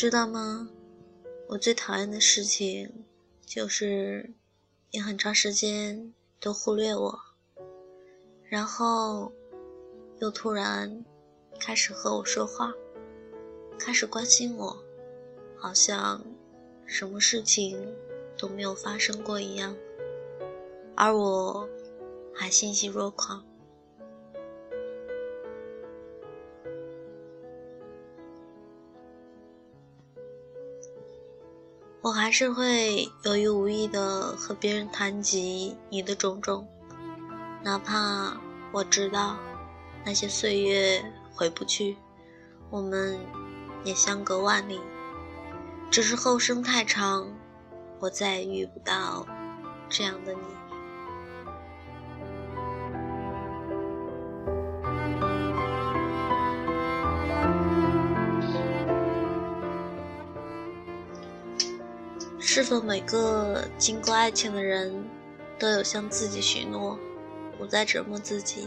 知道吗？我最讨厌的事情就是你很长时间都忽略我，然后又突然开始和我说话，开始关心我，好像什么事情都没有发生过一样，而我还欣喜若狂。我还是会有意无意的和别人谈及你的种种，哪怕我知道那些岁月回不去，我们也相隔万里，只是后生太长，我再也遇不到这样的你。是否每个经过爱情的人，都有向自己许诺，不再折磨自己，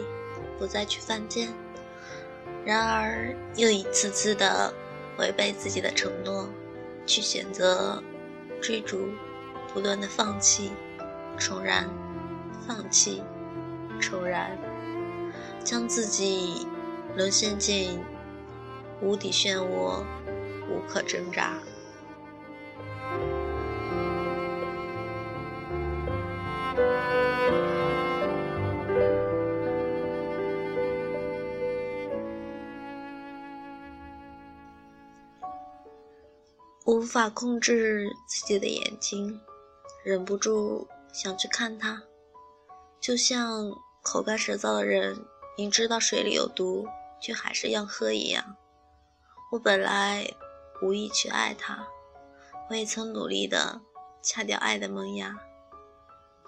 不再去犯贱？然而又一次次的违背自己的承诺，去选择追逐，不断的放弃，重燃，放弃，重燃，将自己沦陷进无底漩涡，无可挣扎。无法控制自己的眼睛，忍不住想去看它，就像口干舌燥的人明知道水里有毒，却还是要喝一样。我本来无意去爱他，我也曾努力的掐掉爱的萌芽，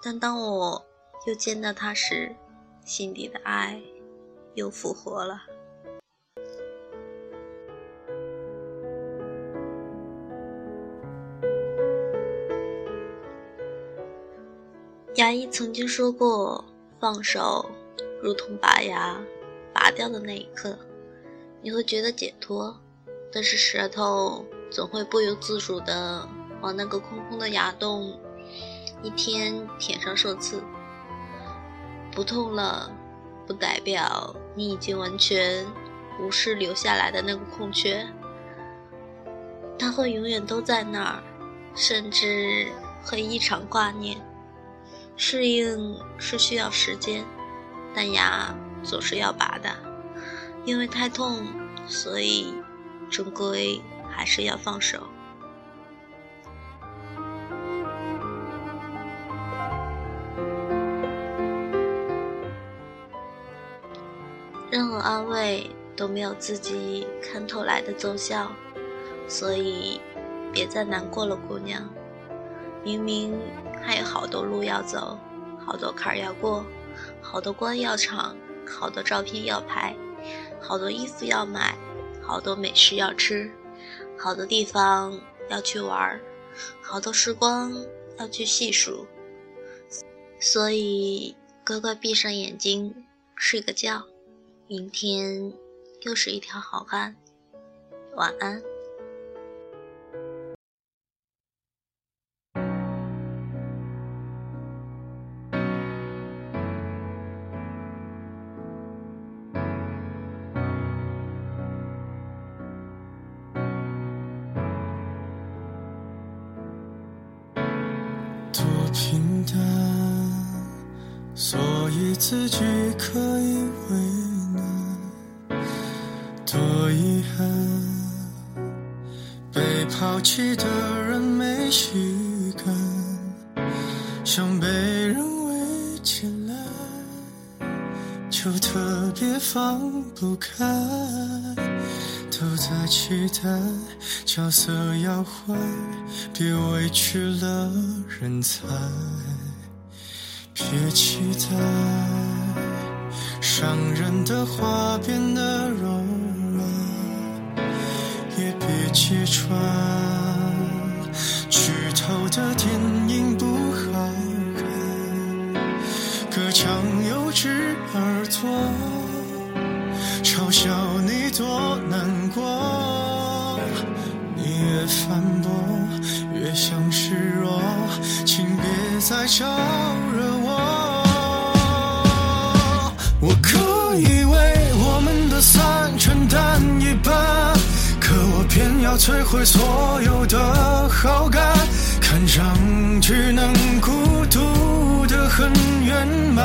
但当我又见到他时，心底的爱又复活了。牙医曾经说过：“放手，如同拔牙，拔掉的那一刻，你会觉得解脱，但是舌头总会不由自主地往那个空空的牙洞一天舔上数次。不痛了，不代表你已经完全无视留下来的那个空缺，它会永远都在那儿，甚至会异常挂念。”适应是需要时间，但牙总是要拔的，因为太痛，所以终归还是要放手。任何安慰都没有自己看透来的奏效，所以别再难过了，姑娘。明明还有好多路要走，好多坎儿要过，好多关要闯，好多照片要拍，好多衣服要买，好多美食要吃，好多地方要去玩儿，好多时光要去细数。所以，乖乖闭上眼睛，睡个觉，明天又是一条好汉。晚安。平淡，所以自己可以为难。多遗憾，被抛弃的人没预感，想被人围起来，就特别放不开。都在期待角色要换，别委屈了人才。别期待伤人的话变得柔软，也别揭穿剧透的电影不好看。隔墙有只耳朵。嘲笑你多难过，你越。反驳，越想示弱，请别再招惹我摧毁所有的好感，看上去能孤独的很圆满。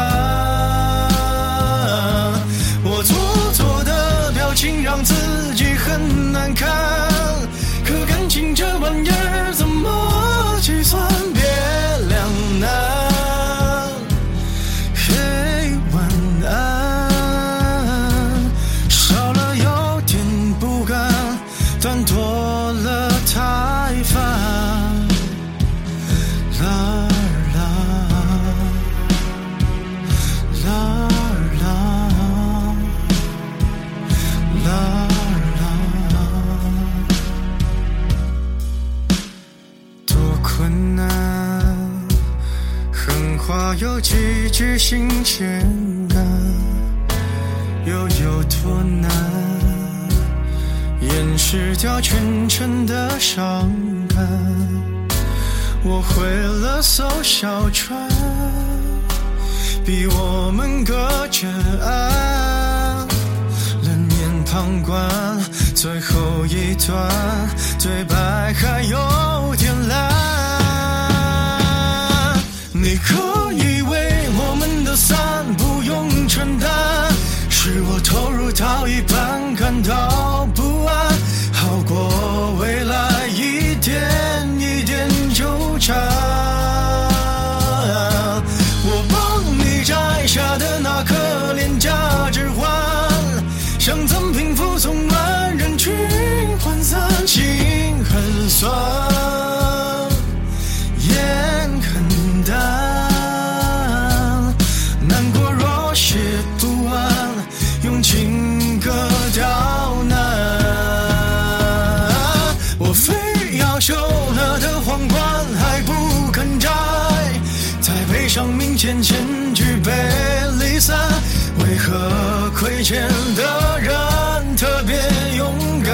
我做作的表情让自己很难看，可感情这玩意儿怎话有几句新鲜感，又有多难，掩饰掉全城的伤感。我毁了艘小船，逼我们隔着岸，冷眼旁观。最后一段对白还有点烂。你可以为我们的散不用承担，是我投入到一半感到见的人特别勇敢？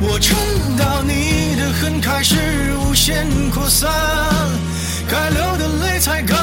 我撑到你的恨开始无限扩散，该流的泪才刚